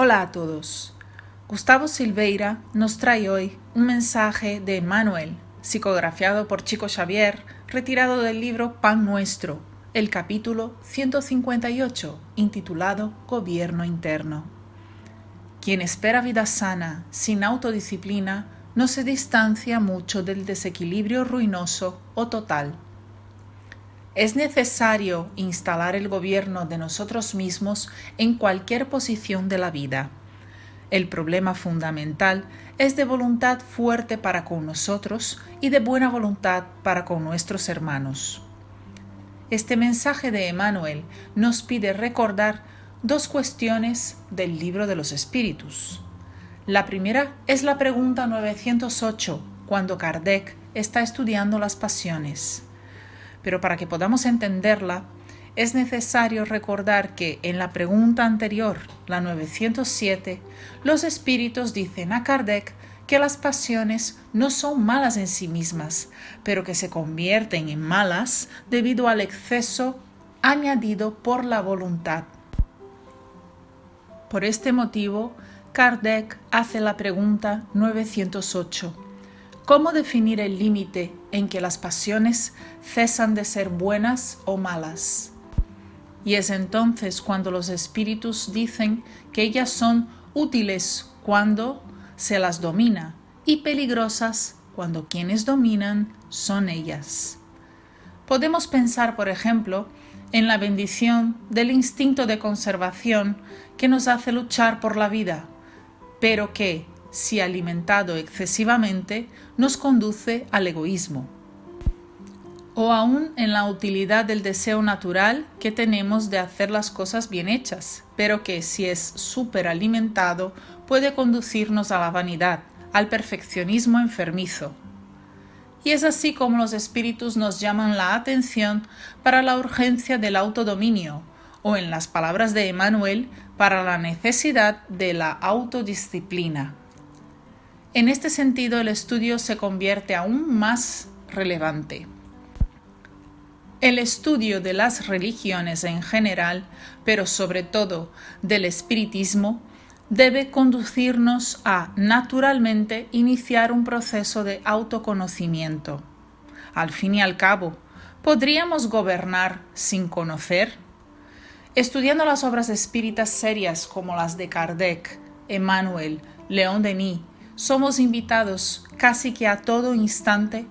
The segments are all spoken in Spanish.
Hola a todos. Gustavo Silveira nos trae hoy un mensaje de Manuel, psicografiado por Chico Xavier, retirado del libro Pan Nuestro, el capítulo 158, intitulado Gobierno Interno. Quien espera vida sana, sin autodisciplina, no se distancia mucho del desequilibrio ruinoso o total es necesario instalar el gobierno de nosotros mismos en cualquier posición de la vida. El problema fundamental es de voluntad fuerte para con nosotros y de buena voluntad para con nuestros hermanos. Este mensaje de Emmanuel nos pide recordar dos cuestiones del libro de los espíritus. La primera es la pregunta 908, cuando Kardec está estudiando las pasiones pero para que podamos entenderla, es necesario recordar que en la pregunta anterior, la 907, los espíritus dicen a Kardec que las pasiones no son malas en sí mismas, pero que se convierten en malas debido al exceso añadido por la voluntad. Por este motivo, Kardec hace la pregunta 908 ¿Cómo definir el límite en que las pasiones cesan de ser buenas o malas? Y es entonces cuando los espíritus dicen que ellas son útiles cuando se las domina y peligrosas cuando quienes dominan son ellas. Podemos pensar, por ejemplo, en la bendición del instinto de conservación que nos hace luchar por la vida, pero que, si alimentado excesivamente, nos conduce al egoísmo. O aún en la utilidad del deseo natural que tenemos de hacer las cosas bien hechas, pero que si es superalimentado puede conducirnos a la vanidad, al perfeccionismo enfermizo. Y es así como los espíritus nos llaman la atención para la urgencia del autodominio, o en las palabras de Emmanuel, para la necesidad de la autodisciplina. En este sentido, el estudio se convierte aún más relevante. El estudio de las religiones en general, pero sobre todo del espiritismo, debe conducirnos a, naturalmente, iniciar un proceso de autoconocimiento. Al fin y al cabo, ¿podríamos gobernar sin conocer? Estudiando las obras espíritas serias como las de Kardec, Emmanuel, León Denis, somos invitados casi que a todo instante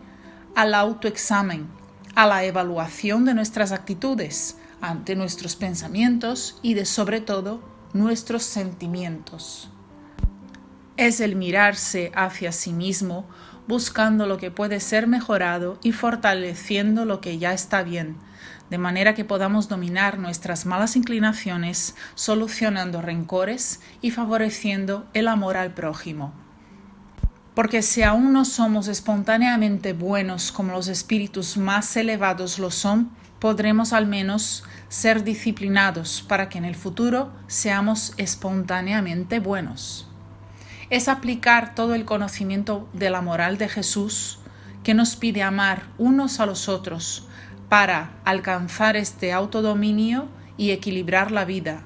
al autoexamen, a la evaluación de nuestras actitudes ante nuestros pensamientos y de sobre todo nuestros sentimientos. Es el mirarse hacia sí mismo buscando lo que puede ser mejorado y fortaleciendo lo que ya está bien, de manera que podamos dominar nuestras malas inclinaciones, solucionando rencores y favoreciendo el amor al prójimo porque si aún no somos espontáneamente buenos como los espíritus más elevados lo son, podremos al menos ser disciplinados para que en el futuro seamos espontáneamente buenos. Es aplicar todo el conocimiento de la moral de Jesús que nos pide amar unos a los otros para alcanzar este autodominio y equilibrar la vida,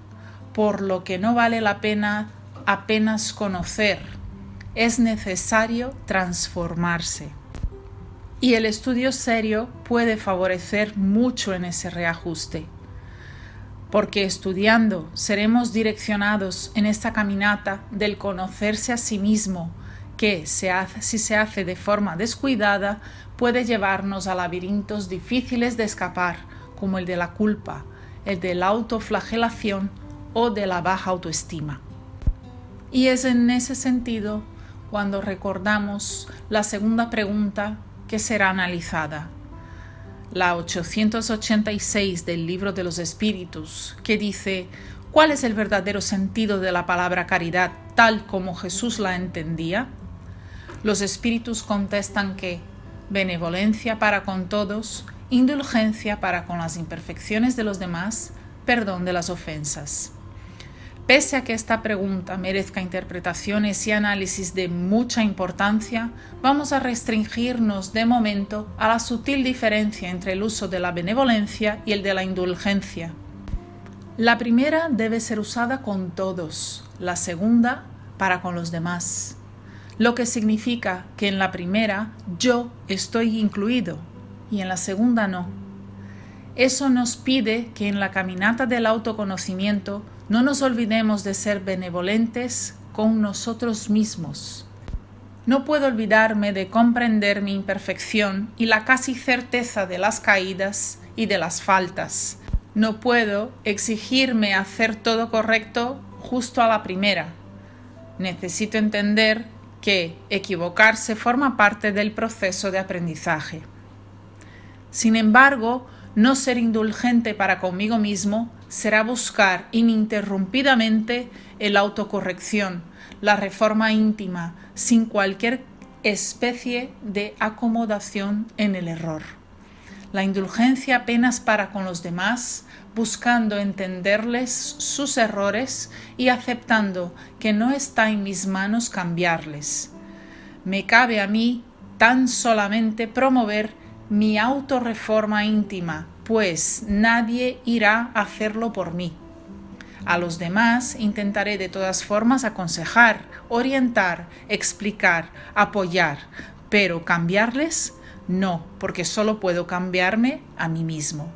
por lo que no vale la pena apenas conocer es necesario transformarse. Y el estudio serio puede favorecer mucho en ese reajuste, porque estudiando seremos direccionados en esta caminata del conocerse a sí mismo, que si se hace de forma descuidada puede llevarnos a laberintos difíciles de escapar, como el de la culpa, el de la autoflagelación o de la baja autoestima. Y es en ese sentido cuando recordamos la segunda pregunta que será analizada, la 886 del libro de los espíritus, que dice, ¿cuál es el verdadero sentido de la palabra caridad tal como Jesús la entendía? Los espíritus contestan que benevolencia para con todos, indulgencia para con las imperfecciones de los demás, perdón de las ofensas. Pese a que esta pregunta merezca interpretaciones y análisis de mucha importancia, vamos a restringirnos de momento a la sutil diferencia entre el uso de la benevolencia y el de la indulgencia. La primera debe ser usada con todos, la segunda para con los demás, lo que significa que en la primera yo estoy incluido y en la segunda no. Eso nos pide que en la caminata del autoconocimiento no nos olvidemos de ser benevolentes con nosotros mismos. No puedo olvidarme de comprender mi imperfección y la casi certeza de las caídas y de las faltas. No puedo exigirme hacer todo correcto justo a la primera. Necesito entender que equivocarse forma parte del proceso de aprendizaje. Sin embargo, no ser indulgente para conmigo mismo será buscar ininterrumpidamente el autocorrección, la reforma íntima, sin cualquier especie de acomodación en el error. La indulgencia apenas para con los demás, buscando entenderles sus errores y aceptando que no está en mis manos cambiarles. Me cabe a mí tan solamente promover mi autorreforma íntima, pues nadie irá a hacerlo por mí. A los demás intentaré de todas formas aconsejar, orientar, explicar, apoyar, pero cambiarles no, porque solo puedo cambiarme a mí mismo.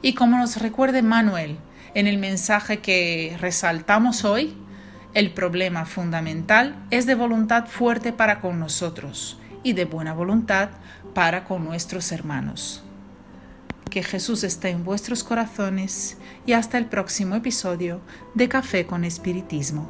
Y como nos recuerde Manuel en el mensaje que resaltamos hoy, el problema fundamental es de voluntad fuerte para con nosotros y de buena voluntad para con nuestros hermanos. Que Jesús esté en vuestros corazones y hasta el próximo episodio de Café con Espiritismo.